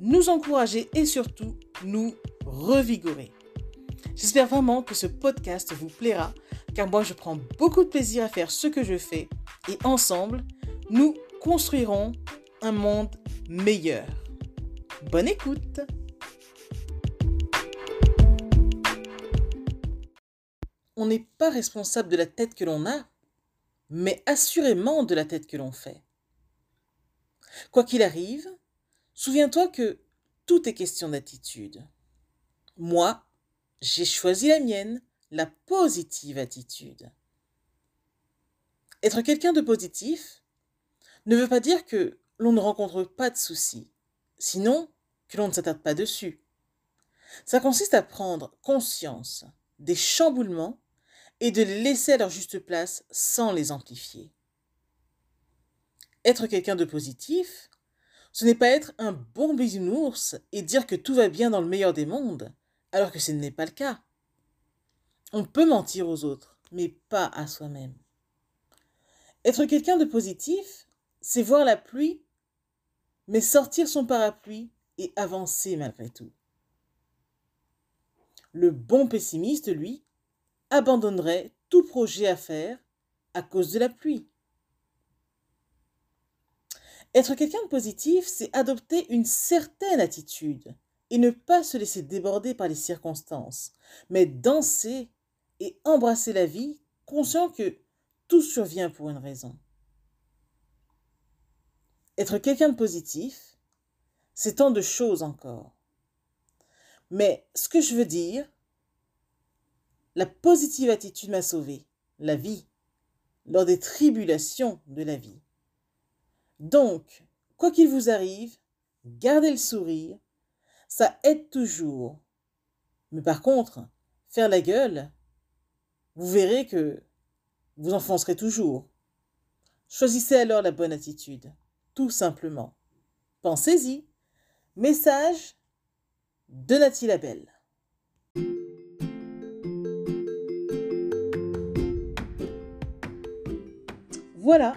nous encourager et surtout nous revigorer. J'espère vraiment que ce podcast vous plaira car moi je prends beaucoup de plaisir à faire ce que je fais et ensemble, nous construirons un monde meilleur. Bonne écoute On n'est pas responsable de la tête que l'on a, mais assurément de la tête que l'on fait. Quoi qu'il arrive, souviens-toi que tout est question d'attitude. Moi, j'ai choisi la mienne, la positive attitude. Être quelqu'un de positif ne veut pas dire que l'on ne rencontre pas de soucis, sinon que l'on ne s'attarde pas dessus. Ça consiste à prendre conscience des chamboulements et de les laisser à leur juste place sans les amplifier. Être quelqu'un de positif, ce n'est pas être un bon bisounours et dire que tout va bien dans le meilleur des mondes, alors que ce n'est pas le cas. On peut mentir aux autres, mais pas à soi-même. Être quelqu'un de positif, c'est voir la pluie, mais sortir son parapluie et avancer malgré tout. Le bon pessimiste, lui, abandonnerait tout projet à faire à cause de la pluie. Être quelqu'un de positif, c'est adopter une certaine attitude et ne pas se laisser déborder par les circonstances, mais danser et embrasser la vie, conscient que tout survient pour une raison. Être quelqu'un de positif, c'est tant de choses encore. Mais ce que je veux dire, la positive attitude m'a sauvé, la vie, lors des tribulations de la vie. Donc, quoi qu'il vous arrive, gardez le sourire, ça aide toujours. Mais par contre, faire la gueule, vous verrez que vous enfoncerez toujours. Choisissez alors la bonne attitude, tout simplement. Pensez-y. Message de Nathalie Labelle. Voilà,